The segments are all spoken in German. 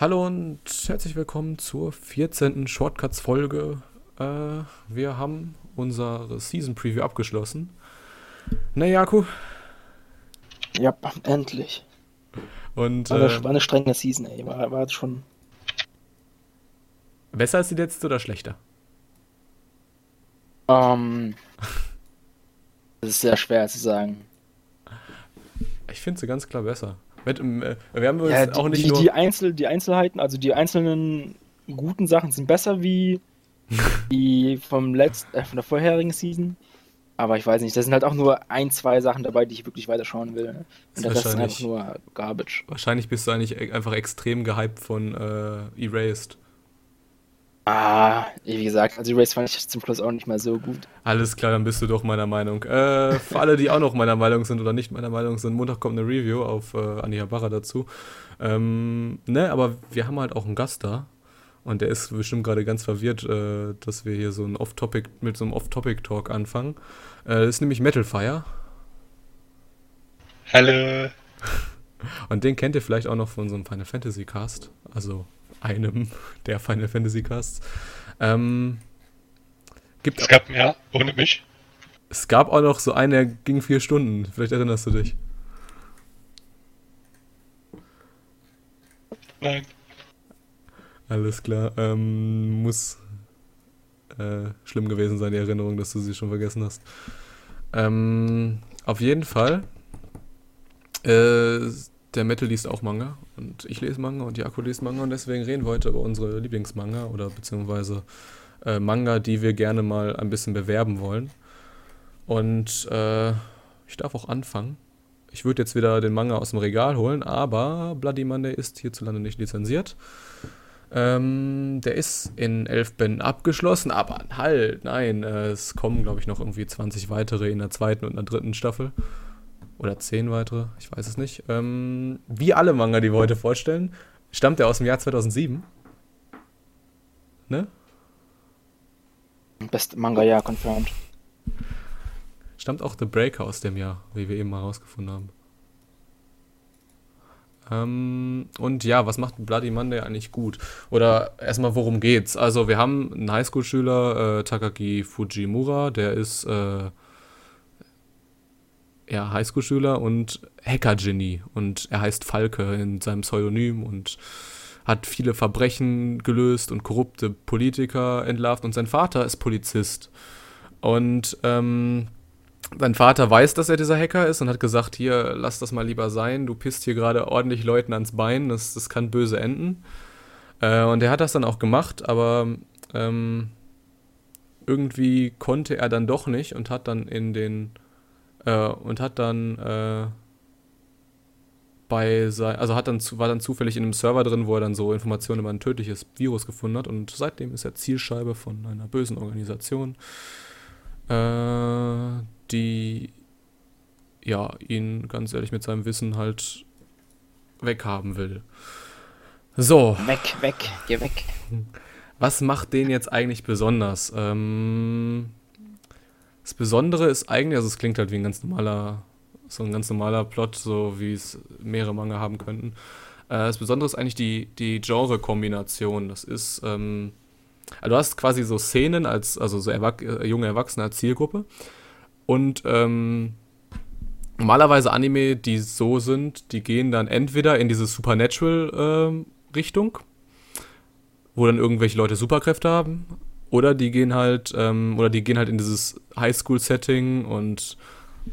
Hallo und herzlich willkommen zur 14. Shortcuts-Folge. Äh, wir haben unsere Season Preview abgeschlossen. Na, Jaku? Ja, endlich. Und War eine, äh, war eine strenge Season, ey. War, war schon. besser als die letzte oder schlechter? Ähm. Das ist sehr schwer zu sagen. Ich finde sie ganz klar besser. Mit, ähm, äh, wir haben uns Ja, die, auch nicht die, nur. die, Einzel, die Einzelheiten, also die einzelnen guten Sachen sind besser wie die vom letzten, äh, von der vorherigen Season. Aber ich weiß nicht, da sind halt auch nur ein, zwei Sachen dabei, die ich wirklich weiterschauen will. Ne? Und der Rest ist einfach nur Garbage. Wahrscheinlich bist du eigentlich e- einfach extrem gehypt von äh, Erased. Ah, wie gesagt, also Race fand ich zum Schluss auch nicht mehr so gut. Alles klar, dann bist du doch meiner Meinung. Äh, für alle, die auch noch meiner Meinung sind oder nicht meiner Meinung sind, Montag kommt eine Review auf äh, Anja Barra dazu. Ähm, ne, aber wir haben halt auch einen Gast da. Und der ist bestimmt gerade ganz verwirrt, äh, dass wir hier so ein Off-Topic, mit so einem Off-Topic-Talk anfangen. Äh, das ist nämlich Metal Fire. Hallo. Und den kennt ihr vielleicht auch noch von so einem Final Fantasy Cast. Also einem der Final Fantasy Casts. Ähm, gibt, Es gab mehr ohne mich. es gab auch noch so einen, der ging vier Stunden. Vielleicht erinnerst du dich. Nein. Alles klar. Ähm, muss äh, schlimm gewesen sein, die Erinnerung, dass du sie schon vergessen hast. Ähm, auf jeden Fall. Äh, der Metal liest auch Manga und ich lese Manga und Jaco liest Manga und deswegen reden wir heute über unsere Lieblingsmanga oder beziehungsweise äh, Manga, die wir gerne mal ein bisschen bewerben wollen. Und äh, ich darf auch anfangen. Ich würde jetzt wieder den Manga aus dem Regal holen, aber Bloody Monday ist hierzulande nicht lizenziert. Ähm, der ist in elf Bänden abgeschlossen, aber halt, nein, äh, es kommen, glaube ich, noch irgendwie 20 weitere in der zweiten und der dritten Staffel. Oder 10 weitere, ich weiß es nicht. Ähm, wie alle Manga, die wir heute vorstellen, stammt er aus dem Jahr 2007. Ne? Best Manga, ja, confirmed. Stammt auch The Breaker aus dem Jahr, wie wir eben mal herausgefunden haben. Ähm, und ja, was macht Bloody Monday eigentlich gut? Oder erstmal, worum geht's? Also, wir haben einen Highschool-Schüler, äh, Takaki Fujimura, der ist äh, ja, Highschool-Schüler und Hacker-Genie. Und er heißt Falke in seinem Pseudonym und hat viele Verbrechen gelöst und korrupte Politiker entlarvt. Und sein Vater ist Polizist. Und ähm, sein Vater weiß, dass er dieser Hacker ist und hat gesagt, hier, lass das mal lieber sein, du pisst hier gerade ordentlich Leuten ans Bein, das, das kann böse enden. Äh, und er hat das dann auch gemacht, aber ähm, irgendwie konnte er dann doch nicht und hat dann in den äh, und hat dann äh, bei sein, also hat dann zu, war dann zufällig in einem Server drin, wo er dann so Informationen über ein tödliches Virus gefunden hat und seitdem ist er Zielscheibe von einer bösen Organisation äh, die ja ihn ganz ehrlich mit seinem Wissen halt weghaben will. So, Weg, weg, geh weg. was macht den jetzt eigentlich besonders? Ähm, das Besondere ist eigentlich, also es klingt halt wie ein ganz normaler, so ein ganz normaler Plot, so wie es mehrere Manga haben könnten. Äh, das Besondere ist eigentlich die, die Genre-Kombination. Das ist, ähm, also du hast quasi so Szenen als, also so Erwach äh, junge Erwachsene als Zielgruppe. Und ähm, normalerweise Anime, die so sind, die gehen dann entweder in diese Supernatural-Richtung, wo dann irgendwelche Leute Superkräfte haben, oder die gehen halt, ähm, oder die gehen halt in dieses Highschool-Setting und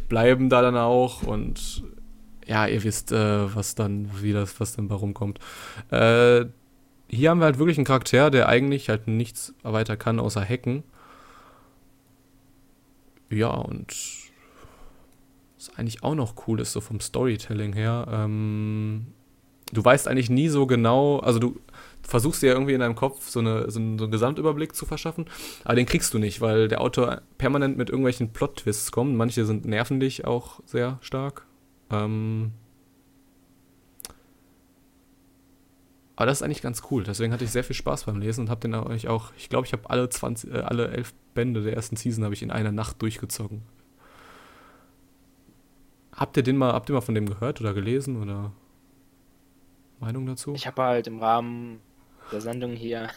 bleiben da dann auch und ja, ihr wisst, äh, was dann, wie das, was dann warum kommt. Äh, hier haben wir halt wirklich einen Charakter, der eigentlich halt nichts weiter kann, außer hacken. Ja, und was eigentlich auch noch cool ist, so vom Storytelling her. Ähm, du weißt eigentlich nie so genau, also du versuchst dir ja irgendwie in deinem Kopf so, eine, so, einen, so einen Gesamtüberblick zu verschaffen, aber den kriegst du nicht, weil der Autor permanent mit irgendwelchen Plot-Twists kommt. Manche sind nerven dich auch sehr stark. Ähm, aber das ist eigentlich ganz cool. Deswegen hatte ich sehr viel Spaß beim Lesen und habe den euch auch, ich glaube, ich habe alle 20, äh, alle elf Bände der ersten Season habe ich in einer Nacht durchgezogen. Habt ihr den mal, habt ihr mal von dem gehört oder gelesen oder? Meinung dazu? Ich habe halt im Rahmen der Sendung hier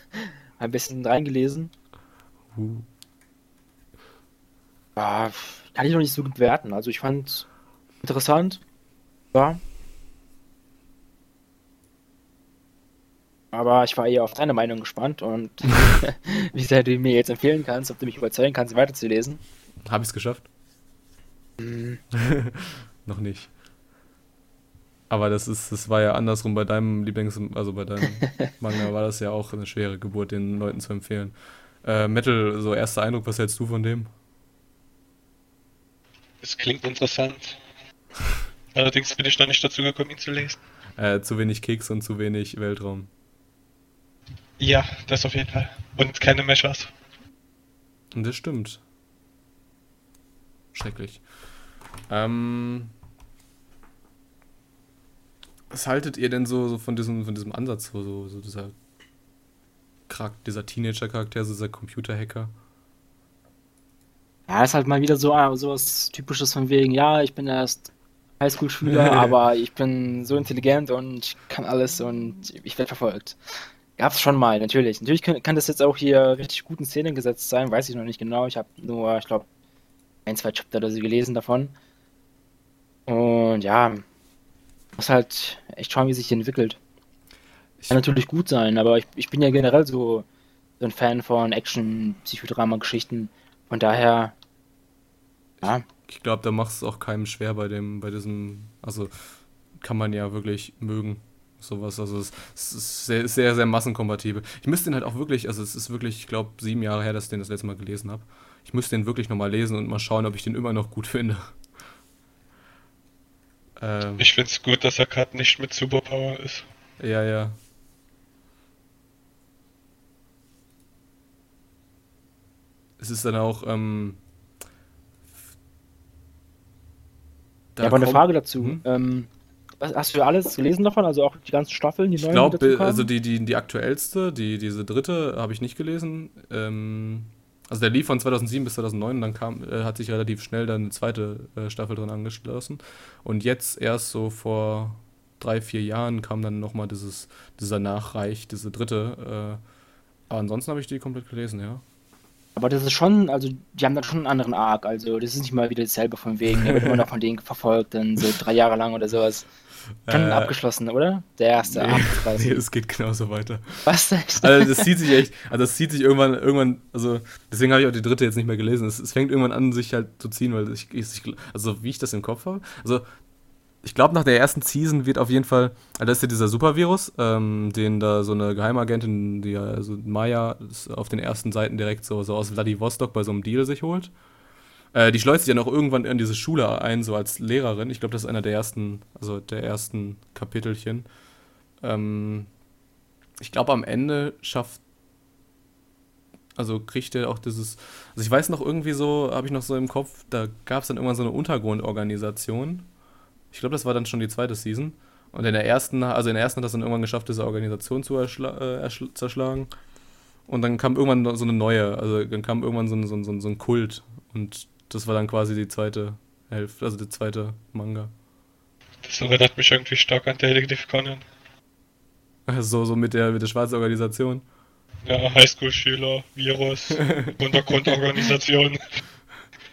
ein bisschen reingelesen. Uh. Ja, kann ich noch nicht so gut bewerten. Also ich fand interessant. Ja. Aber ich war eher auf deine Meinung gespannt und wie sehr du mir jetzt empfehlen kannst, ob du mich überzeugen kannst, weiterzulesen. Habe ich es geschafft? Hm, Noch nicht. Aber das ist, das war ja andersrum bei deinem Lieblings, also bei deinem Manga war das ja auch eine schwere Geburt, den Leuten zu empfehlen. Äh, Metal, so erster Eindruck, was hältst du von dem? Es klingt interessant. Allerdings bin ich noch nicht dazu gekommen, ihn zu lesen. Äh, zu wenig Keks und zu wenig Weltraum. Ja, das auf jeden Fall. Und keine Meshers. Und das stimmt. Schrecklich. Ähm, was haltet ihr denn so, so von, diesem, von diesem Ansatz, so, so, so dieser, dieser Teenager-Charakter, so dieser Computer-Hacker? Ja, ist halt mal wieder so ah, sowas Typisches von wegen, ja, ich bin erst Highschool-Schüler, aber ich bin so intelligent und ich kann alles und ich werde verfolgt. Gab's schon mal, natürlich. Natürlich kann, kann das jetzt auch hier richtig gut in Szene gesetzt sein, weiß ich noch nicht genau. Ich habe nur, ich glaube, ein, zwei Chapter oder so gelesen davon. Und ja, muss halt echt schauen, wie sich entwickelt. Ich, Kann natürlich gut sein, aber ich, ich bin ja generell so, so ein Fan von Action, Psychodrama-Geschichten. Von daher, ja, ich glaube, da macht es auch keinem schwer bei dem, bei diesem, also kann man ja wirklich mögen. Sowas, also es, es ist sehr, sehr, sehr massenkompatibel. Ich müsste den halt auch wirklich, also es ist wirklich, ich glaube, sieben Jahre her, dass ich den das letzte Mal gelesen habe. Ich müsste den wirklich nochmal lesen und mal schauen, ob ich den immer noch gut finde. Ähm, Ich find's gut, dass er gerade nicht mit Superpower ist. ja, ja. Es ist dann auch, ähm, da ja, aber eine Frage dazu. Mhm. Ähm, was- hast du alles gelesen davon? Also auch die ganzen Staffeln, die Ich neuen, glaube, die dazu kamen? also die, die, die aktuellste, die, diese dritte, habe ich nicht gelesen. Ähm, also der lief von 2007 bis 2009 und dann kam, äh, hat sich relativ schnell dann eine zweite äh, Staffel dran angeschlossen. Und jetzt erst so vor drei, vier Jahren kam dann nochmal dieses, dieser Nachreich, diese dritte. Äh, aber ansonsten habe ich die komplett gelesen, ja. Aber das ist schon, also die haben dann schon einen anderen Arc. Also das ist nicht mal wieder dasselbe von wegen, der wird immer noch von denen verfolgt, dann so drei Jahre lang oder sowas. Schon Äh, abgeschlossen, oder? Der erste Nee, Arc nee, es geht genauso weiter. Was? Echt? Also das zieht sich echt, also das zieht sich irgendwann, irgendwann, also deswegen habe ich auch die dritte jetzt nicht mehr gelesen. Es, es fängt irgendwann an, sich halt zu ziehen, weil ich, ich, ich also wie ich das im Kopf habe. Also ich glaube, nach der ersten Season wird auf jeden Fall, also das ist ja dieser Supervirus, ähm, den da so eine Geheimagentin, die also Maya, auf den ersten Seiten direkt so, so aus Vladivostok bei so einem Deal sich holt. Äh, die schleust sich ja noch irgendwann in diese Schule ein, so als Lehrerin. Ich glaube, das ist einer der ersten, also der ersten Kapitelchen. Ähm, ich glaube, am Ende schafft. Also kriegt er auch dieses. Also ich weiß noch irgendwie so, habe ich noch so im Kopf, da gab es dann irgendwann so eine Untergrundorganisation. Ich glaube, das war dann schon die zweite Season. Und in der ersten, also in der ersten hat das dann irgendwann geschafft, diese Organisation zu erschla äh, erschl- zerschlagen. Und dann kam irgendwann so eine neue, also dann kam irgendwann so ein, so ein, so ein, Kult. Und das war dann quasi die zweite Hälfte, also der zweite Manga. Das erinnert mich irgendwie stark an Detective Conan. So, so mit der, mit der schwarzen Organisation. Ja, Highschool-Schüler, Virus, Untergrundorganisation,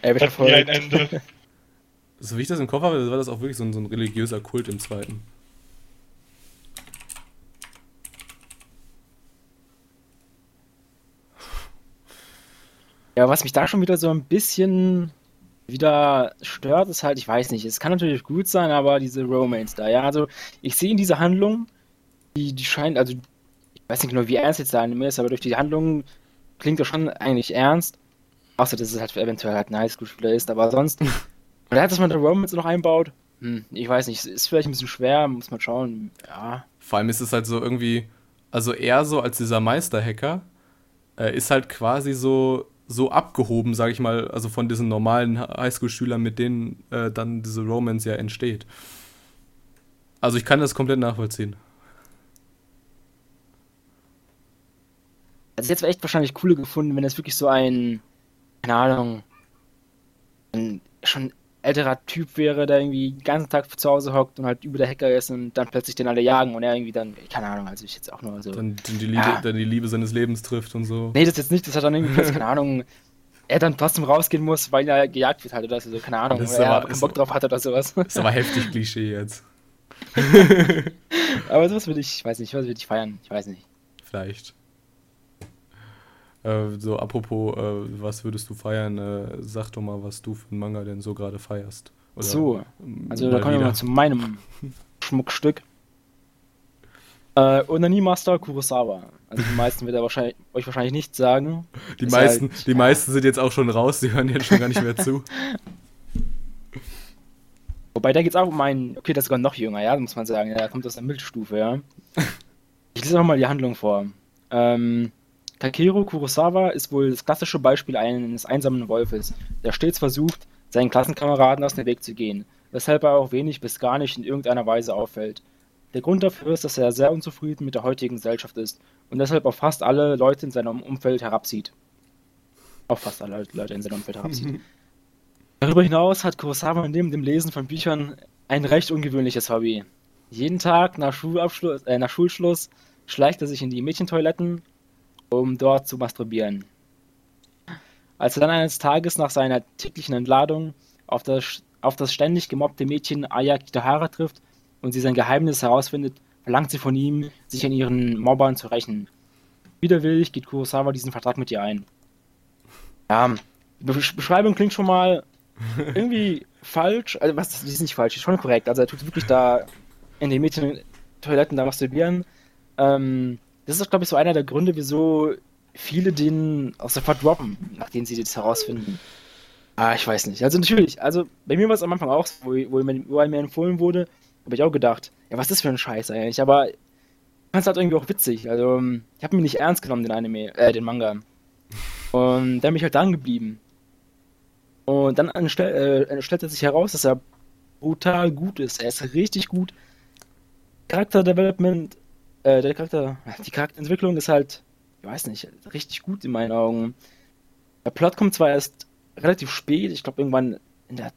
Er wird hat nie ein. Ende. So wie ich das im Kopf habe, war das auch wirklich so ein, so ein religiöser Kult im zweiten. Ja, was mich da schon wieder so ein bisschen wieder stört, ist halt, ich weiß nicht, es kann natürlich gut sein, aber diese Romance da, ja, also ich sehe in dieser Handlung, die, die scheint, also ich weiß nicht genau, wie ernst jetzt der Anime ist, aber durch die Handlung klingt das schon eigentlich ernst. Außer, dass es halt eventuell halt ein Highschool-Spieler ist, aber sonst, oder dass man da Romance noch einbaut, hm, ich weiß nicht, ist vielleicht ein bisschen schwer, muss man schauen, ja. Vor allem ist es halt so irgendwie, also er so als dieser Meisterhacker äh, ist halt quasi so, so abgehoben, sag ich mal, also von diesen normalen Highschool-Schülern, mit denen äh, dann diese Romance ja entsteht. Also ich kann das komplett nachvollziehen. Also jetzt wäre echt wahrscheinlich cooler gefunden, wenn das wirklich so ein, keine Ahnung, ein schon älterer Typ wäre, der irgendwie den ganzen Tag zu Hause hockt und halt über der Hacker ist und dann plötzlich den alle jagen und er irgendwie dann, keine Ahnung, also ich jetzt auch nur so. Dann die, Liebe, Ja. dann die Liebe seines Lebens trifft und so. Nee, das jetzt nicht, das hat dann irgendwie plötzlich, keine Ahnung, er dann trotzdem rausgehen muss, weil er gejagt wird halt oder so, keine Ahnung, Das weil er keinen Bock drauf hat oder sowas. Ist aber heftig Klischee jetzt. Aber sowas würde ich, ich weiß nicht, was würde ich feiern, ich weiß nicht. Vielleicht. Äh, so, apropos, äh, was würdest du feiern? Äh, sag doch mal, was du für einen Manga denn so gerade feierst. Oder, so, ähm, also da kommen wir mal zu meinem Schmuckstück. Äh, Onani Master Kurosawa. Also die meisten wird er wahrscheinlich, euch wahrscheinlich nicht sagen. Die ist meisten, halt- die meisten sind jetzt auch schon raus, die hören jetzt schon gar nicht mehr zu. Wobei da geht es auch um einen, okay, das ist sogar noch jünger, ja, muss man sagen. Ja, er kommt aus der Mittelstufe, ja. Ich lese auch mal die Handlung vor. Ähm, Takero Kurosawa ist wohl das klassische Beispiel eines einsamen Wolfes, der stets versucht, seinen Klassenkameraden aus dem Weg zu gehen, weshalb er auch wenig bis gar nicht in irgendeiner Weise auffällt. Der Grund dafür ist, dass er sehr unzufrieden mit der heutigen Gesellschaft ist und deshalb auf fast alle Leute in seinem Umfeld herabzieht. Auf fast alle Leute in seinem Umfeld herabzieht. Darüber hinaus hat Kurosawa neben dem Lesen von Büchern ein recht ungewöhnliches Hobby. Jeden Tag nach, Schulabschluss, äh, nach Schulschluss schleicht er sich in die Mädchentoiletten, um dort zu masturbieren. Als er dann eines Tages nach seiner täglichen Entladung auf das, auf das ständig gemobbte Mädchen Aya Kitahara trifft und sie sein Geheimnis herausfindet, verlangt sie von ihm, sich an ihren Mobbern zu rächen. Widerwillig geht Kurosawa diesen Vertrag mit ihr ein. Ja, die Be Beschreibung klingt schon mal irgendwie falsch. Also, was, die ist nicht falsch, die ist schon korrekt. Also, er tut wirklich da in den Mädchen-Toiletten da masturbieren. Ähm, das ist, glaube ich, so einer der Gründe, wieso viele den auch sofort droppen, nachdem sie das herausfinden. Ah, ich weiß nicht. Also, natürlich, also bei mir war es am Anfang auch wo, wo, mir, wo mir empfohlen wurde, habe ich auch gedacht, ja, was ist das für ein Scheiß eigentlich? Aber ich fand es halt irgendwie auch witzig. Also, ich habe mir nicht ernst genommen, den Anime, äh, den Manga. Und dann bin ich halt dran geblieben. Und dann äh, stellt er sich heraus, dass er brutal gut ist. Er ist richtig gut. Charakterdevelopment, äh, der Charakter, die Charakterentwicklung ist halt, ich weiß nicht, richtig gut in meinen Augen. Der Plot kommt zwar erst relativ spät, ich glaube irgendwann in der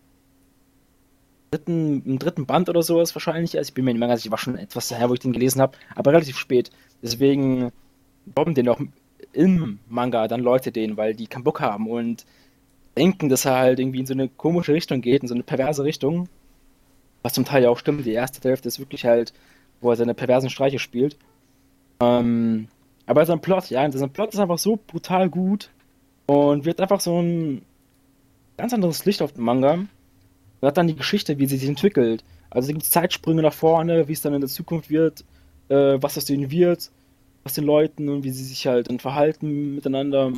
dritten, im dritten Band oder sowas wahrscheinlich erst. Ich bin mir nicht mehr ganz sicher, war schon etwas her, wo ich den gelesen habe, aber relativ spät. Deswegen bomben den auch im Manga dann Leute den, weil die keinen Bock haben und denken, dass er halt irgendwie in so eine komische Richtung geht, in so eine perverse Richtung. Was zum Teil ja auch stimmt. Die erste Hälfte ist wirklich halt, wo er seine perversen Streiche spielt. Ähm, aber sein Plot, ja, sein Plot ist einfach so brutal gut und wird einfach so ein ganz anderes Licht auf den Manga. Und hat dann die Geschichte, wie sie sich entwickelt. Also es gibt Zeitsprünge nach vorne, wie es dann in der Zukunft wird, äh, was aus denen wird, aus den Leuten und wie sie sich halt dann verhalten miteinander.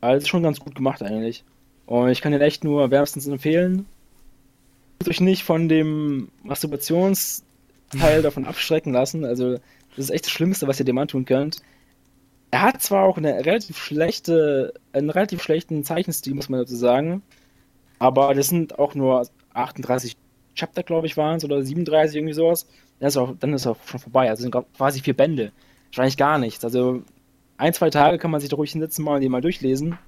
Also schon ganz gut gemacht eigentlich. Und ich kann den echt nur wärmstens empfehlen. Tut euch nicht von dem Masturbationsteil davon abschrecken lassen. Also, das ist echt das Schlimmste, was ihr dem antun könnt. Er hat zwar auch eine relativ schlechte, einen relativ schlechten Zeichenstil, muss man dazu sagen. Aber das sind auch nur 38 Chapter, glaube ich, waren es, oder 37, irgendwie sowas. Dann ist, auch, dann ist auch schon vorbei. Also sind quasi vier Bände. Wahrscheinlich gar nichts. Also ein, zwei Tage kann man sich da ruhig hinsetzen mal und den mal durchlesen.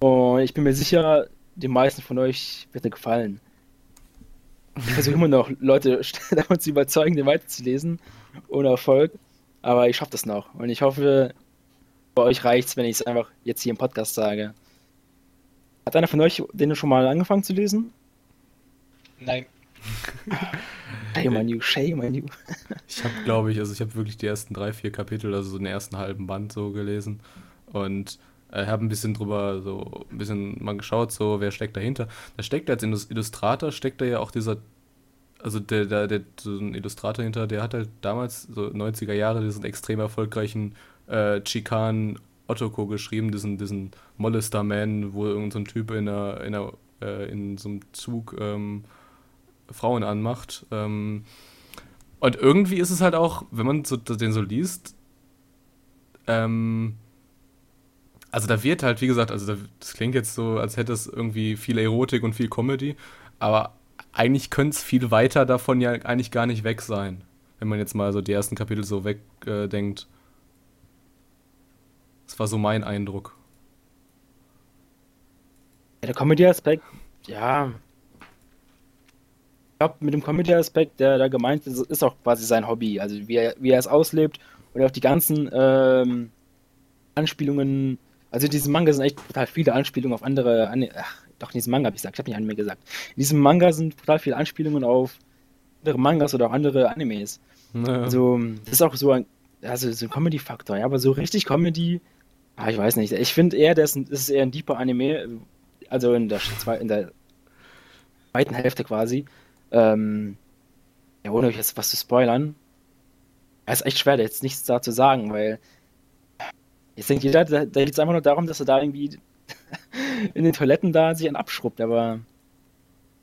Und ich bin mir sicher, den meisten von euch wird er gefallen. Ich versuche immer noch, Leute davon zu überzeugen, den weiterzulesen. Ohne Erfolg. Aber ich schaffe das noch. Und ich hoffe, bei euch reicht's, wenn ich es einfach jetzt hier im Podcast sage. Hat einer von euch den schon mal angefangen zu lesen? Nein. Shame on you, shame on you. Ich habe, glaube ich, also ich habe wirklich die ersten drei, vier Kapitel, also so den ersten halben Band so gelesen und äh, habe ein bisschen drüber, so ein bisschen mal geschaut, so wer steckt dahinter. Da steckt als Illus- Illustrator, steckt da ja auch dieser, also der, der, der, so ein Illustrator hinter, der hat halt damals, so 90er Jahre, diesen extrem erfolgreichen äh, Chikan Otoko geschrieben, diesen, diesen Molester-Man, wo irgendein so Typ in, einer, in, einer, äh, in so einem Zug ähm, Frauen anmacht. Ähm, und irgendwie ist es halt auch, wenn man so, den so liest, ähm, also da wird halt, wie gesagt, also da, das klingt jetzt so, als hätte es irgendwie viel Erotik und viel Comedy, aber eigentlich könnte es viel weiter davon ja eigentlich gar nicht weg sein, wenn man jetzt mal so die ersten Kapitel so wegdenkt. Äh, das war so mein Eindruck. Ja, der Comedy-Aspekt, ja, glaube, mit dem Comedy-Aspekt, der da gemeint ist, ist auch quasi sein Hobby. Also wie er, wie er es auslebt und auch die ganzen ähm, Anspielungen. Also in diesem Manga sind echt total viele Anspielungen auf andere. An, ach, doch, in diesem Manga habe ich gesagt, ich habe nicht Anime gesagt. In diesem Manga sind total viele Anspielungen auf andere Mangas oder auch andere Animes. Naja. Also, das ist auch so ein, also so ein Comedy-Faktor, ja, aber so richtig Comedy, ah, ich weiß nicht. Ich finde eher, das ist eher ein deeper Anime, also in der, in der zweiten Hälfte quasi. Ähm, ja, ohne euch jetzt was zu spoilern. Es ist echt schwer, da jetzt nichts dazu sagen, weil jetzt denkt jeder, da, da geht es einfach nur darum, dass er da irgendwie in den Toiletten da sich einen abschrubbt, aber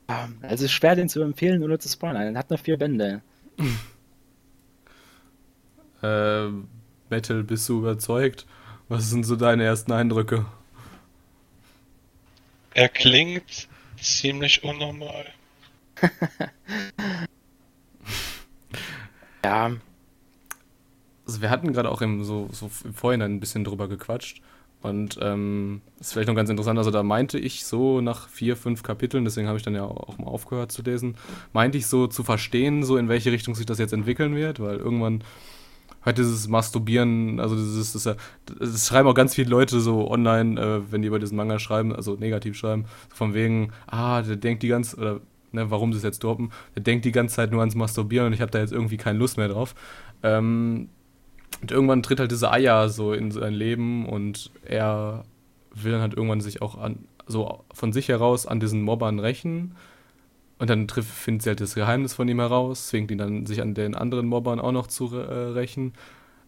ja, also es ist schwer, den zu empfehlen, ohne zu spoilern. Er hat nur vier Bände. Äh, Metal, bist du überzeugt? Was sind so deine ersten Eindrücke? Er klingt ziemlich unnormal. Ja, Also wir hatten gerade auch im, so, so im Vorhinein ein bisschen drüber gequatscht. Und ähm, ist vielleicht noch ganz interessant, also da meinte ich so nach vier, fünf Kapiteln, deswegen habe ich dann ja auch mal aufgehört zu lesen, meinte ich so zu verstehen, so in welche Richtung sich das jetzt entwickeln wird, weil irgendwann halt dieses Masturbieren, also dieses, das, das schreiben auch ganz viele Leute so online, äh, wenn die über diesen Manga schreiben, also negativ schreiben, so von wegen, ah, der denkt die ganze, oder ne, warum sie es jetzt droppen, der denkt die ganze Zeit nur ans Masturbieren und ich habe da jetzt irgendwie keine Lust mehr drauf. Ähm, und irgendwann tritt halt diese Eier so in sein Leben und er will dann halt irgendwann sich auch an, so von sich heraus an diesen Mobbern rächen. Und dann trifft, findet sie halt das Geheimnis von ihm heraus, zwingt ihn dann, sich an den anderen Mobbern auch noch zu äh, rächen.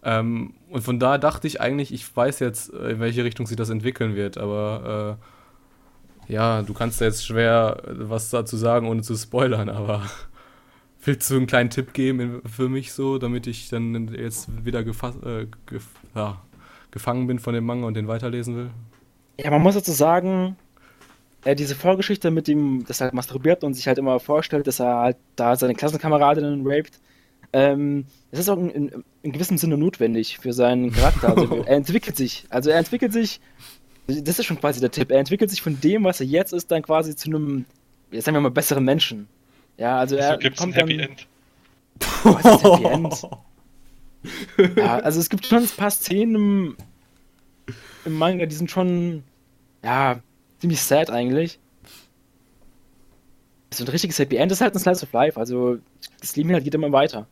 Ähm, und von da dachte ich eigentlich, ich weiß jetzt, äh, in welche Richtung sich das entwickeln wird, aber äh, ja, du kannst da jetzt schwer äh, was dazu sagen, ohne zu spoilern, aber willst du einen kleinen Tipp geben für mich so, damit ich dann jetzt wieder äh, gef ja, gefangen bin von dem Manga und den weiterlesen will? Ja, man muss dazu sagen, äh, diese Vorgeschichte mit dem, dass er masturbiert und sich halt immer vorstellt, dass er halt da seine Klassenkameradinnen raped, ähm, das ist auch in, in, in gewissem Sinne notwendig für seinen Charakter. Also, er entwickelt sich. Also er entwickelt sich, das ist schon quasi der Tipp, er entwickelt sich von dem, was er jetzt ist, dann quasi zu einem, jetzt sagen wir mal, besseren Menschen. Ja, also er Also gibt's ein kommt dann, Happy End. Was ist Happy End? Ja, also es gibt schon ein paar Szenen im, im Manga, die sind schon, ja, ziemlich sad eigentlich. So ein richtiges Happy End ist halt ein Slice of Life, also das Leben halt geht immer weiter.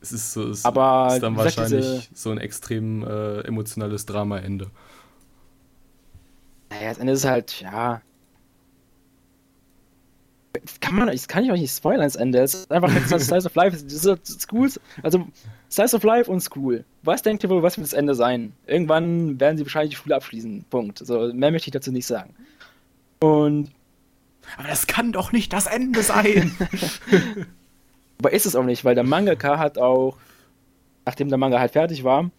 Es ist, so, es Aber ist dann gesagt, wahrscheinlich diese- so ein extrem äh, emotionales Drama-Ende. Naja, das Ende ist halt, ja. Kann man, das kann ich euch nicht spoilern, das Ende. Es ist einfach Slice of Life. Das ist School, also Slice of Life und School. Was denkt ihr wohl, was wird das Ende sein? Irgendwann werden sie wahrscheinlich die Schule abschließen. Punkt. Also mehr möchte ich dazu nicht sagen. Und Aber das kann doch nicht das Ende sein! Aber ist es auch nicht, weil der Mangaka hat auch, nachdem der Manga halt fertig war,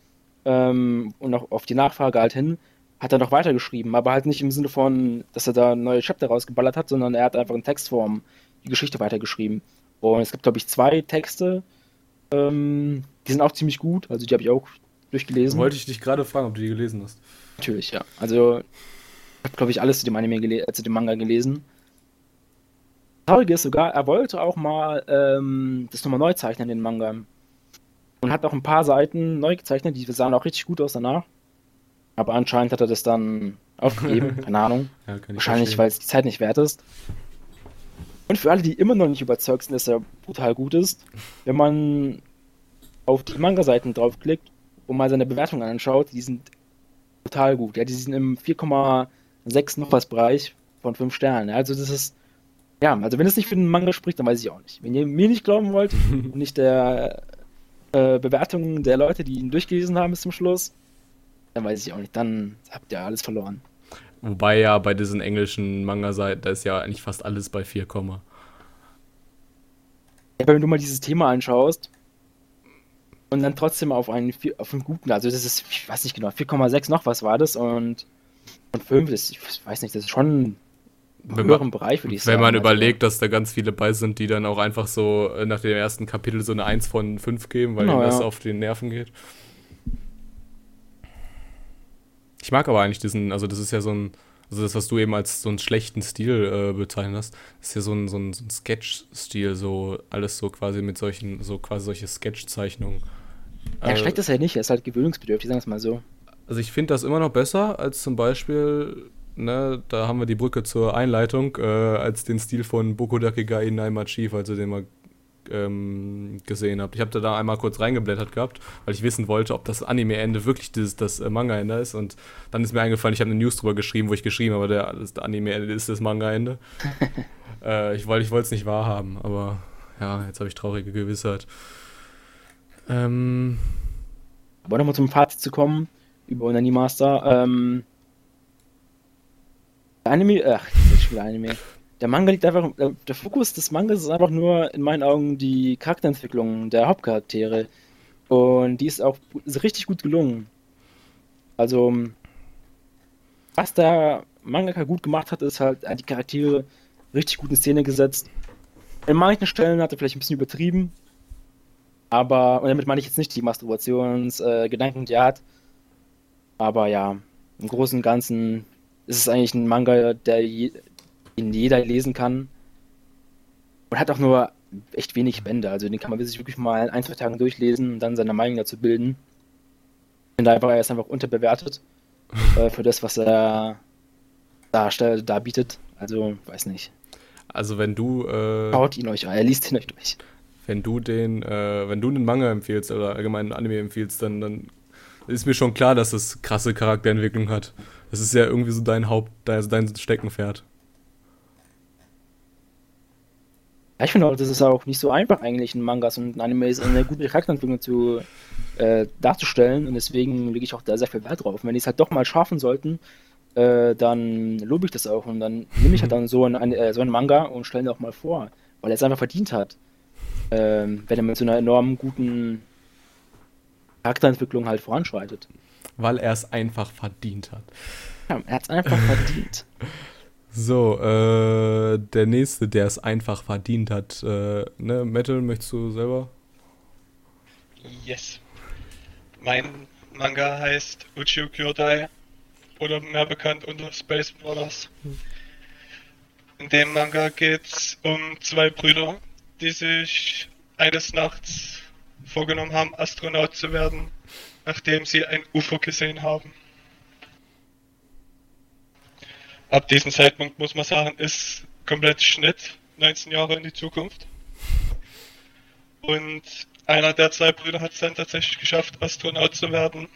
ähm, und auch auf die Nachfrage halt hin, hat er noch weitergeschrieben, aber halt nicht im Sinne von, dass er da neue Chapter rausgeballert hat, sondern er hat einfach in Textform die Geschichte weitergeschrieben. Und es gibt, glaube ich, zwei Texte, ähm, die sind auch ziemlich gut, also die habe ich auch durchgelesen. Wollte ich dich gerade fragen, ob du die gelesen hast. Natürlich, ja. Also, ich habe, glaube ich, alles zu dem Anime gele äh, zu dem Manga gelesen. Das Traurige ist sogar, er wollte auch mal ähm, das nochmal neu zeichnen, den Manga. Und hat auch ein paar Seiten neu gezeichnet, die sahen auch richtig gut aus danach. Aber anscheinend hat er das dann aufgegeben, keine Ahnung. Ja, Wahrscheinlich, weil es die Zeit nicht wert ist. Und für alle, die immer noch nicht überzeugt sind, dass er brutal gut ist, wenn man auf die Manga-Seiten draufklickt und mal seine Bewertungen anschaut, die sind total gut. Ja, die sind im 4,6 noch was Bereich von 5 Sternen. Also das ist, ja, also wenn es nicht für den Manga spricht, dann weiß ich auch nicht. Wenn ihr mir nicht glauben wollt und nicht der äh, Bewertungen der Leute, die ihn durchgelesen haben bis zum Schluss, dann weiß ich auch nicht. Dann habt ihr alles verloren. Wobei ja bei diesen englischen Manga-Seiten, da ist ja eigentlich fast alles bei 4, Komma. Ja, wenn du mal dieses Thema anschaust und dann trotzdem auf einen, auf einen guten, also das ist, ich weiß nicht genau, 4,6 noch was war das und, und 5, das, ich weiß nicht, das ist schon im Wenn höheren man- Bereich, würde ich sagen. Wenn man Also, überlegt, dass da ganz viele bei sind, die dann auch einfach so äh, nach dem ersten Kapitel so eine 1 von 5 geben, weil Genau, ihnen das ja. auf die Nerven geht. Ich mag aber eigentlich diesen, also das ist ja so ein Also das, was du eben als so einen schlechten Stil äh, bezeichnet hast, ist ja so ein, so ein, so ein Sketch-Stil, so alles so quasi mit solchen, so quasi solche Sketch-Zeichnungen. Ja, Äh, schlecht ist er nicht, er ist halt gewöhnungsbedürftig, sagen wir es mal so. Also ich finde das immer noch besser als zum Beispiel, ne, da haben wir die Brücke zur Einleitung, äh, als den Stil von Boku Dakegai Naima Chief, also den mal ähm, gesehen habt. Ich habe da, da einmal kurz reingeblättert gehabt, weil ich wissen wollte, ob das Anime-Ende wirklich das, das äh, Manga-Ende ist. Und dann ist mir eingefallen, ich habe eine News drüber geschrieben, wo ich geschrieben habe, der, das Anime-Ende ist das Manga-Ende. äh, ich wollte es nicht wahrhaben, aber ja, jetzt habe ich traurige Gewissheit. Ähm, Aber nochmal zum Fazit zu kommen über Onani Master. Ähm, Anime, ach, das ist schon wieder Anime. Der Manga liegt einfach, äh, der Fokus des Mangas ist einfach nur in meinen Augen die Charakterentwicklung der Hauptcharaktere. Und die ist auch ist richtig gut gelungen. Also, was der Mangaka gut gemacht hat, ist halt, er hat die Charaktere richtig gut in Szene gesetzt. In manchen Stellen hat er vielleicht ein bisschen übertrieben, aber, und damit meine ich jetzt nicht die Masturbationsgedanken, äh, die er hat. Aber ja, im Großen und Ganzen ist es eigentlich ein Manga, der je, den jeder lesen kann. Und hat auch nur echt wenig Bände. Also den kann man sich wirklich mal in ein, zwei Tagen durchlesen und dann seine Meinung dazu bilden. Ich finde einfach, er ist einfach unterbewertet äh, für das, was er darstellt, darbietet. Also, weiß nicht. also wenn du äh, Schaut ihn euch an, er liest ihn euch durch. wenn du den, äh, wenn du einen Manga empfiehlst oder allgemein einen Anime empfiehlst, dann, dann ist mir schon klar, dass es krasse Charakterentwicklung hat. Das ist ja irgendwie so dein Haupt, dein, dein Steckenpferd. Ja, ich finde auch, das ist auch nicht so einfach eigentlich in Mangas und Animes eine gute Charakterentwicklung zu äh, darzustellen und deswegen lege ich auch da sehr viel Wert drauf. Und wenn die es halt doch mal schaffen sollten, äh, dann lobe ich das auch und dann nehme ich halt dann so einen, äh, so einen Manga und stelle ihn auch mal vor, weil er es einfach verdient hat. Ähm, wenn er mit so einer enorm guten Charakterentwicklung halt voranschreitet. Weil er es einfach verdient hat. Ja, er hat es einfach verdient. So, äh, der nächste, der es einfach verdient hat, äh, ne, Metal, möchtest du selber? Yes. Mein Manga heißt Uchiyo Kyodai oder mehr bekannt unter Space Brothers. In dem Manga geht's um zwei Brüder, die sich eines Nachts vorgenommen haben, Astronaut zu werden, nachdem sie ein UFO gesehen haben. Ab diesem Zeitpunkt muss man sagen, ist komplett Schnitt, 19 Jahre in die Zukunft. Und einer der zwei Brüder hat es dann tatsächlich geschafft, Astronaut zu werden,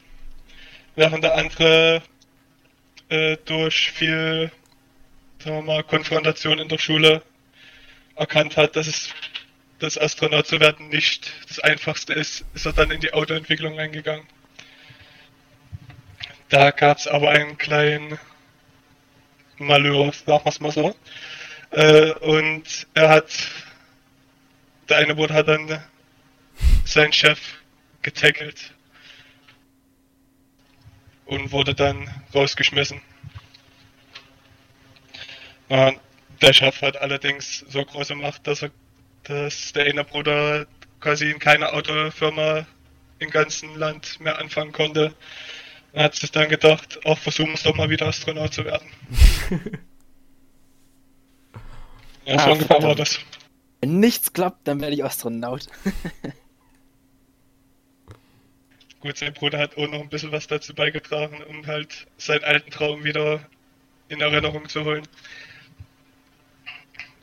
während der andere äh, durch viel sagen wir mal, Konfrontation in der Schule erkannt hat, dass es das Astronaut zu werden nicht das einfachste ist, ist er dann in die Autoentwicklung eingegangen. Da gab es aber einen kleinen Malheur, sagen wir es mal so. Äh, und er hat, der eine Bruder hat dann seinen Chef getackelt und wurde dann rausgeschmissen. Und der Chef hat allerdings so große Macht, dass er, dass der eine Bruder quasi in keiner Autofirma im ganzen Land mehr anfangen konnte. Er hat sich dann gedacht, auch versuchen wir es doch mal wieder Astronaut zu werden. ja, so Ah, ungefähr war das. Wenn nichts klappt, dann werde ich Astronaut. Gut, sein Bruder hat auch noch ein bisschen was dazu beigetragen, um halt seinen alten Traum wieder in Erinnerung zu holen.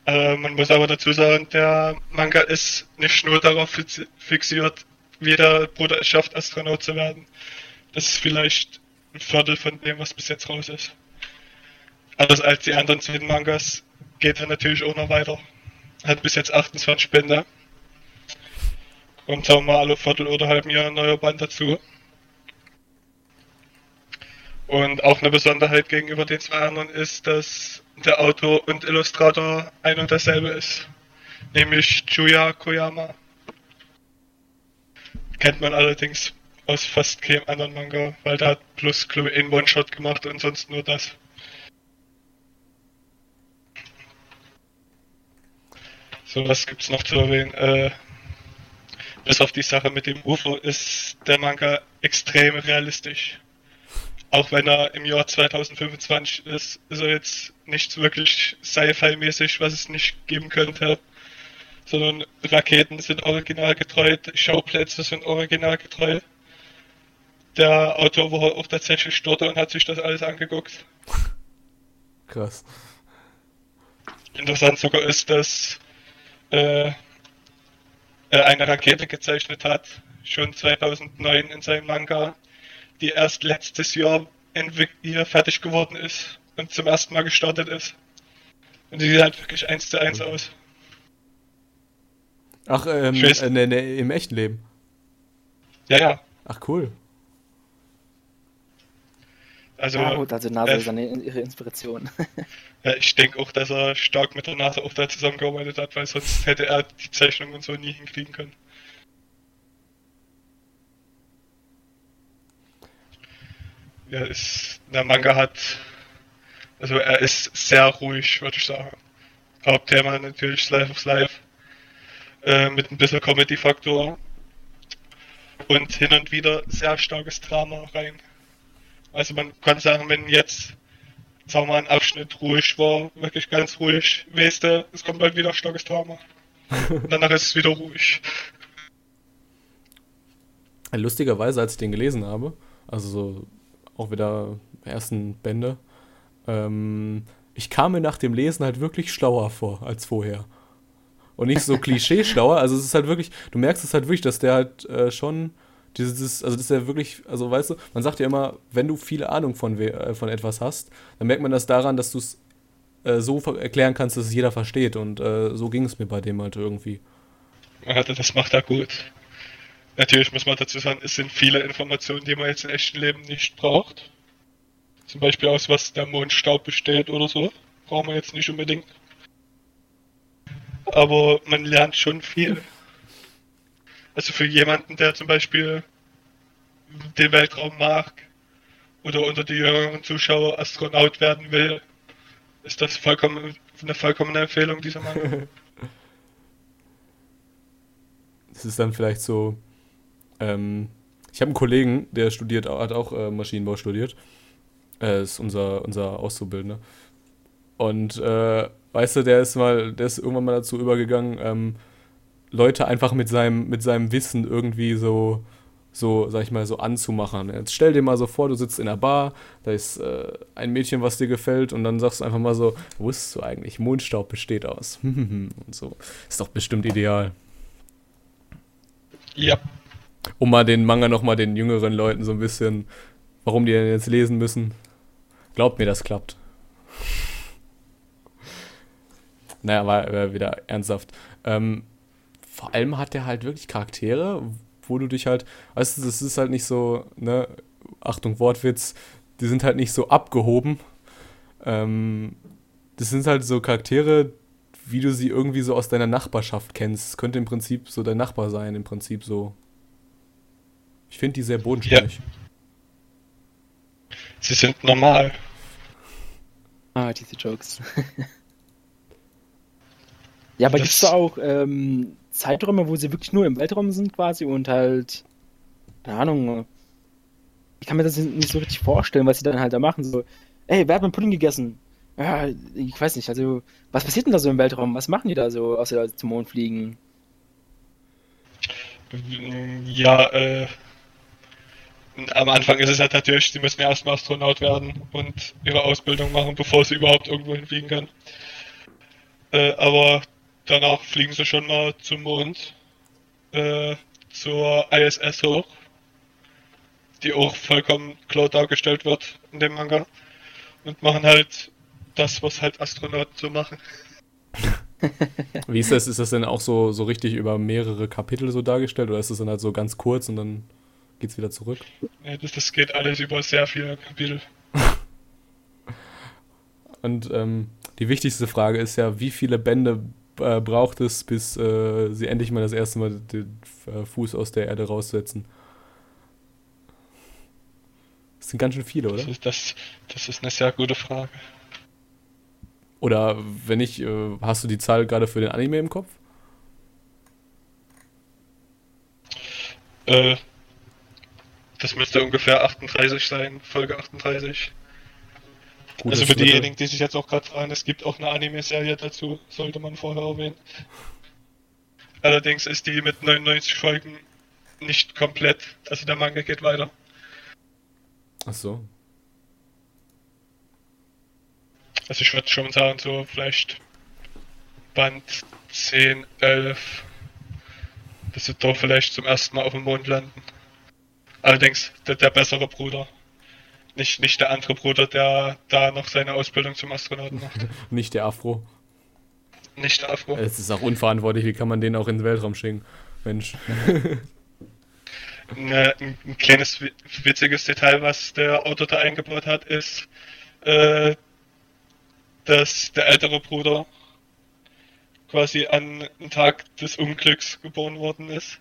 Äh, man muss aber dazu sagen, der Manga ist nicht nur darauf fixiert, wie der Bruder es schafft, Astronaut zu werden. Das ist vielleicht ein Viertel von dem, was bis jetzt raus ist. Anders als die anderen zehn Mangas geht er natürlich auch noch weiter. Hat bis jetzt 28 Bände. Und wir mal alle Viertel oder halben Jahr ein neuer Band dazu. Und auch eine Besonderheit gegenüber den zwei anderen ist, dass der Autor und Illustrator ein und dasselbe ist. Nämlich Chuya Koyama. Kennt man allerdings aus fast keinem anderen Manga, weil der hat plus, ich, einen One-Shot gemacht und sonst nur das. So, was gibt's noch zu erwähnen? Äh, bis auf die Sache mit dem UFO ist der Manga extrem realistisch. auch wenn er im Jahr 2025 ist, ist er jetzt nichts wirklich Sci-Fi-mäßig, was es nicht geben könnte. Sondern Raketen sind originalgetreu, Schauplätze sind originalgetreu. Der Autor war auch tatsächlich dort und hat sich das alles angeguckt. Krass. Interessant sogar ist, dass äh, er eine Rakete gezeichnet hat, schon 2009 in seinem Manga, die erst letztes Jahr hier fertig geworden ist und zum ersten Mal gestartet ist. Und die sieht halt wirklich eins zu eins aus. Ach, ähm, äh, ne, ne, im echten Leben. Ja, ja. Ach, cool. Also, ja, gut, also NASA äh, ist eine, ihre Inspiration. ja, ich denke auch, dass er stark mit der NASA auch da zusammengearbeitet hat, weil sonst hätte er die Zeichnung und so nie hinkriegen können. Ja, ist, der Manga hat, also er ist sehr ruhig, würde ich sagen. Hauptthema natürlich Life of Life, äh, mit ein bisschen Comedy-Faktor und hin und wieder sehr starkes Drama rein. Also man kann sagen, wenn jetzt, sagen wir mal, ein Abschnitt ruhig war, wirklich ganz ruhig, weißt du, es kommt bald wieder starkes Drama. danach ist es wieder ruhig. Lustigerweise, als ich den gelesen habe, also so auch wieder ersten Bände, ähm, ich kam mir nach dem Lesen halt wirklich schlauer vor als vorher. Und nicht so klischee schlauer. Also es ist halt wirklich, du merkst es halt wirklich, dass der halt äh, schon dieses, also das ist ja wirklich, also weißt du, man sagt ja immer, wenn du viele Ahnung von, äh, von etwas hast, dann merkt man das daran, dass du es äh, so erklären kannst, dass es jeder versteht. Und äh, so ging es mir bei dem halt irgendwie. Ja, das macht er gut. Natürlich muss man dazu sagen, es sind viele Informationen, die man jetzt im echten Leben nicht braucht. Zum Beispiel aus was der Mondstaub besteht oder so. Braucht man jetzt nicht unbedingt. Aber man lernt schon viel. Also für jemanden, der zum Beispiel den Weltraum mag oder unter die jüngeren Zuschauer Astronaut werden will, ist das vollkommen eine vollkommene Empfehlung, dieser Mann. Das ist dann vielleicht so. Ähm, ich habe einen Kollegen, der studiert, hat auch äh, Maschinenbau studiert. Äh, ist unser, unser Auszubildender. Und äh, weißt du, der ist mal, der ist irgendwann mal dazu übergegangen, ähm, Leute einfach mit seinem, mit seinem Wissen irgendwie so, so, sag ich mal, so anzumachen. Jetzt stell dir mal so vor, du sitzt in einer Bar, da ist äh, ein Mädchen, was dir gefällt, und dann sagst du einfach mal so, wusstest du eigentlich, Mondstaub besteht aus. und so. Ist doch bestimmt ideal. Ja. Um mal den Manga nochmal den jüngeren Leuten so ein bisschen, warum die denn jetzt lesen müssen. Glaubt mir, das klappt. naja, war wieder ernsthaft. Ähm, vor allem hat der halt wirklich Charaktere, wo du dich halt, weißt du, das ist halt nicht so, ne, Achtung, Wortwitz, die sind halt nicht so abgehoben. Ähm, das sind halt so Charaktere, wie du sie irgendwie so aus deiner Nachbarschaft kennst. Das könnte im Prinzip so dein Nachbar sein, im Prinzip so. Ich finde die sehr bodenständig. Ja. Sie sind normal. Ah, diese Jokes. ja, aber gibt es da auch ähm, Zeiträume, wo sie wirklich nur im Weltraum sind quasi und halt, keine Ahnung, ich kann mir das nicht so richtig vorstellen, was sie dann halt da machen. So, ey, wer hat mein Pudding gegessen? Ja, ich weiß nicht, also, was passiert denn da so im Weltraum? Was machen die da so, außer zum Mond fliegen? Ja, äh, am Anfang ist es halt natürlich, sie müssen erstmal Astronaut werden und ihre Ausbildung machen, bevor sie überhaupt irgendwo hinfliegen können. Äh, aber danach fliegen sie schon mal zum Mond, äh, zur ISS hoch, die auch vollkommen klar dargestellt wird in dem Manga. Und machen halt das, was halt Astronauten so machen. Wie ist das? Ist das denn auch so, so richtig über mehrere Kapitel so dargestellt oder ist das dann halt so ganz kurz und dann geht's wieder zurück? Nee, das, das geht alles über sehr viele Kapitel. und ähm, die wichtigste Frage ist ja, wie viele Bände äh, braucht es, bis äh, sie endlich mal das erste Mal den äh, Fuß aus der Erde raussetzen? Das sind ganz schön viele, oder? Das ist, das, das ist eine sehr gute Frage. Oder wenn nicht, äh, hast du die Zahl gerade für den Anime im Kopf? Äh, Das müsste ungefähr 38 sein, Folge 38. Gutes also für diejenigen, die sich jetzt auch gerade fragen, es gibt auch eine Anime-Serie dazu, sollte man vorher erwähnen. Allerdings ist die mit 99 Folgen nicht komplett, also der Manga geht weiter. Ach so. Also ich würde schon sagen, so vielleicht Band 10, 11, bis sie doch vielleicht zum ersten Mal auf dem Mond landen. Allerdings der, der bessere Bruder. Nicht, nicht der andere Bruder, der da noch seine Ausbildung zum Astronauten macht. Nicht der Afro. Nicht der Afro. Es ist auch unverantwortlich, wie kann man den auch in den Weltraum schicken? Mensch. Ne, ein, ein kleines wi- witziges Detail, was der Autor da eingebaut hat, ist, äh, dass der ältere Bruder quasi an einem Tag des Unglücks geboren worden ist,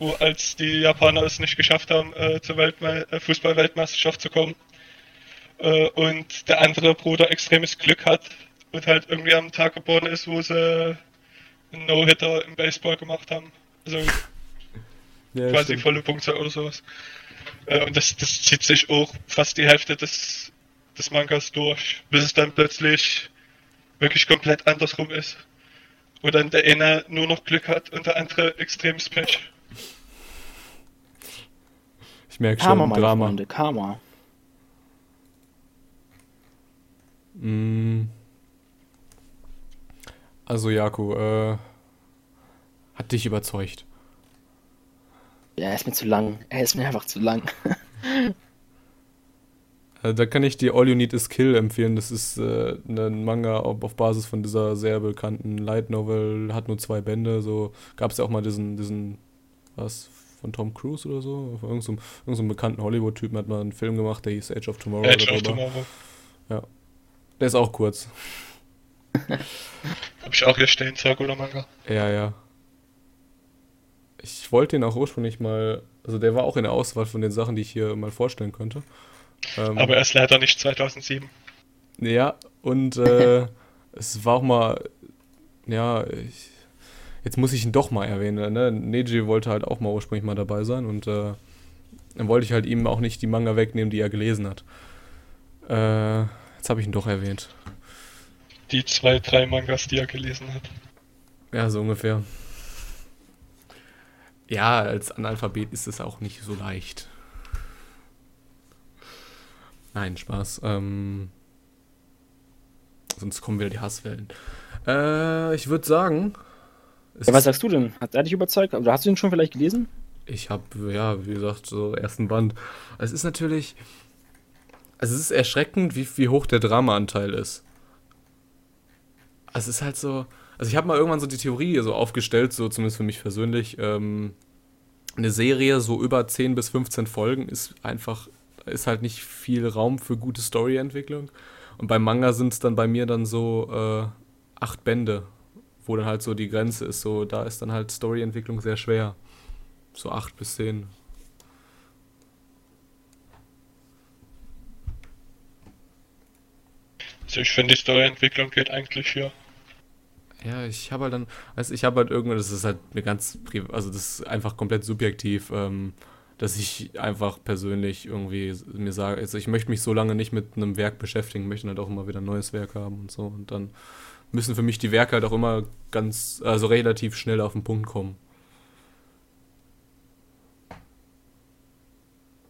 wo als die Japaner es nicht geschafft haben, äh, zur Weltme äh, Fußball-Weltmeisterschaft zu kommen, äh, und der andere Bruder extremes Glück hat und halt irgendwie am Tag geboren ist, wo sie einen No-Hitter im Baseball gemacht haben. Also Ja, quasi stimmt. volle Punktzahl oder sowas. Äh, und das, das zieht sich auch fast die Hälfte des, des Mangas durch, bis es dann plötzlich wirklich komplett andersrum ist. Wo dann der eine nur noch Glück hat und der andere extremes Pech. Ich merke schon, meine Drama. Freunde, Karma. Mm. Also, Jaku, äh, hat dich überzeugt. Ja, er ist mir zu lang. Er ist mir einfach zu lang. Äh, Da kann ich dir All You Need Is Kill empfehlen. Das ist äh, ein Manga auf, auf Basis von dieser sehr bekannten Light Novel. Hat nur zwei Bände. So gab es ja auch mal diesen, diesen, was, von Tom Cruise oder so? Von irgendeinem so, irgend so einem bekannten Hollywood-Typen hat mal einen Film gemacht, der hieß Age of Tomorrow. Edge of. Tomorrow. Der ist auch kurz. Hab ich auch hier stehen, guter Manga. Ja, ja. Ich wollte den auch ursprünglich mal, also der war auch in der Auswahl von den Sachen, die ich hier mal vorstellen könnte. Ähm, Aber er ist leider nicht 2007. Ja, und äh, es war auch mal, ja, ich, jetzt muss ich ihn doch mal erwähnen, ne? Neji wollte halt auch mal ursprünglich mal dabei sein und äh, dann wollte ich halt ihm auch nicht die Manga wegnehmen, die er gelesen hat. Äh, jetzt habe ich ihn doch erwähnt. Die zwei, drei Mangas, die er gelesen hat. Ja, so ungefähr. Ja, als Analphabet ist es auch nicht so leicht. Nein, Spaß. Ähm, sonst kommen wieder die Hasswellen. Äh, ich würde sagen. Ja, was sagst du denn? Hat er dich überzeugt? Oder hast du ihn schon vielleicht gelesen? ich habe, ja, wie gesagt, so ersten Band. Es ist natürlich. Also es ist erschreckend, wie, wie hoch der Dramaanteil ist. Also es ist halt so. Also ich habe mal irgendwann so die Theorie so aufgestellt, so zumindest für mich persönlich. Ähm, eine Serie so über 10 bis 15 Folgen ist einfach, ist halt nicht viel Raum für gute Storyentwicklung. Und beim Manga sind es dann bei mir dann so äh, acht Bände, wo dann halt so die Grenze ist. So, da ist dann halt Storyentwicklung sehr schwer. So acht bis zehn. Also ich finde, die Storyentwicklung geht eigentlich hier. Ja, ich habe halt dann, also ich habe halt irgendwann, das ist halt eine ganz, also das ist einfach komplett subjektiv, ähm, dass ich einfach persönlich irgendwie mir sage, also ich möchte mich so lange nicht mit einem Werk beschäftigen, möchte halt auch immer wieder ein neues Werk haben und so und dann müssen für mich die Werke halt auch immer ganz, also relativ schnell auf den Punkt kommen.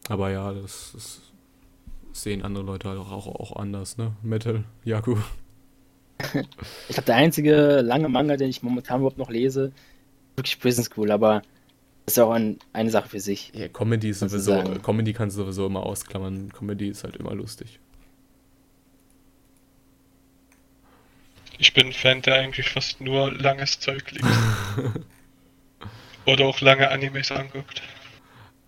Aber ja, das, das sehen andere Leute halt auch, auch, anders, ne? Metal, Jaku. Ich glaube, der einzige lange Manga, den ich momentan überhaupt noch lese, wirklich Prison School, aber das ist auch ein, eine Sache für sich. Ja, Comedy ist sowieso. Comedy kannst du sowieso immer ausklammern. Comedy ist halt immer lustig. Ich bin ein Fan, der eigentlich fast nur langes Zeug liest. Oder auch lange Animes anguckt.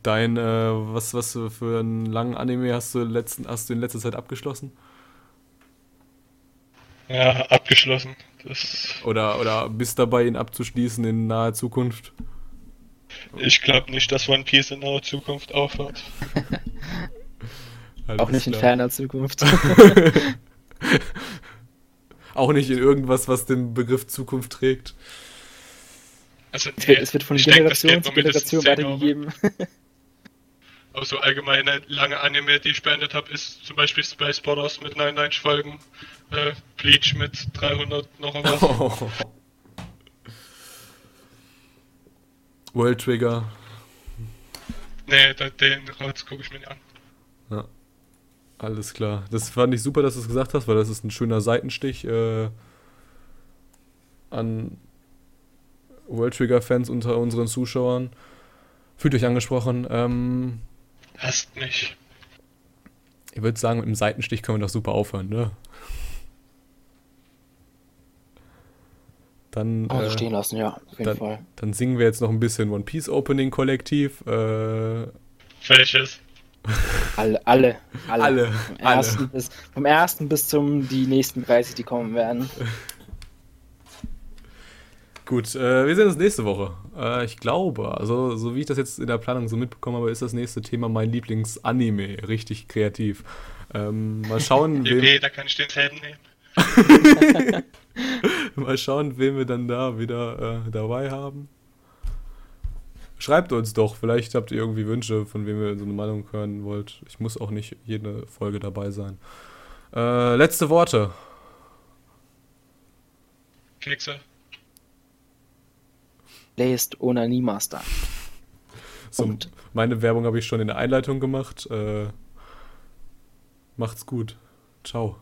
Dein, äh, was, was für einen langen Anime hast du, letzten, hast du in letzter Zeit abgeschlossen? Ja, abgeschlossen. Das, Oder, oder bist dabei, ihn abzuschließen in naher Zukunft? ich glaube nicht, dass One Piece in naher Zukunft aufhört. Auch nicht in ferner Zukunft. Auch nicht in irgendwas, was den Begriff Zukunft trägt. Also, Es wird, es wird von Generation zu Generation 10 Jahre. weitergegeben. Aber so allgemeine lange Anime, die ich beendet habe, ist zum Beispiel Space Brothers mit 99 Folgen, äh, Bleach mit 300 noch was. Oh. World Trigger. Nee, da- den Rotz gucke ich mir nicht an. Alles klar. Das fand ich super, dass du es gesagt hast, weil das ist ein schöner Seitenstich äh, an World Trigger-Fans unter unseren Zuschauern. Fühlt euch angesprochen. Ähm, Hasst mich. ich würde sagen, mit dem Seitenstich können wir doch super aufhören, ne? Dann, Kann man so äh, stehen lassen, ja, auf jeden dann, Fall. dann singen wir jetzt noch ein bisschen One Piece Opening Kollektiv. Äh, Welches? Alle, alle, alle. Alle, Vom alle. ersten, Bis, vom ersten bis zum die nächsten 30, die kommen werden. Gut, äh, wir sehen uns nächste Woche. Äh, ich glaube, also so wie ich das jetzt in der Planung so mitbekommen habe, ist das nächste Thema mein Lieblingsanime. Richtig kreativ. Ähm, mal schauen, wem, Nee, da kann ich den Helden nehmen. mal schauen, wen wir dann da wieder äh, dabei haben. Schreibt uns doch, vielleicht habt ihr irgendwie Wünsche, von wem ihr so eine Meinung hören wollt. Ich muss auch nicht jede Folge dabei sein. Äh, letzte Worte. Kekse. Lest Onani Master. So, meine Werbung habe ich schon in der Einleitung gemacht. Äh, macht's gut. Ciao.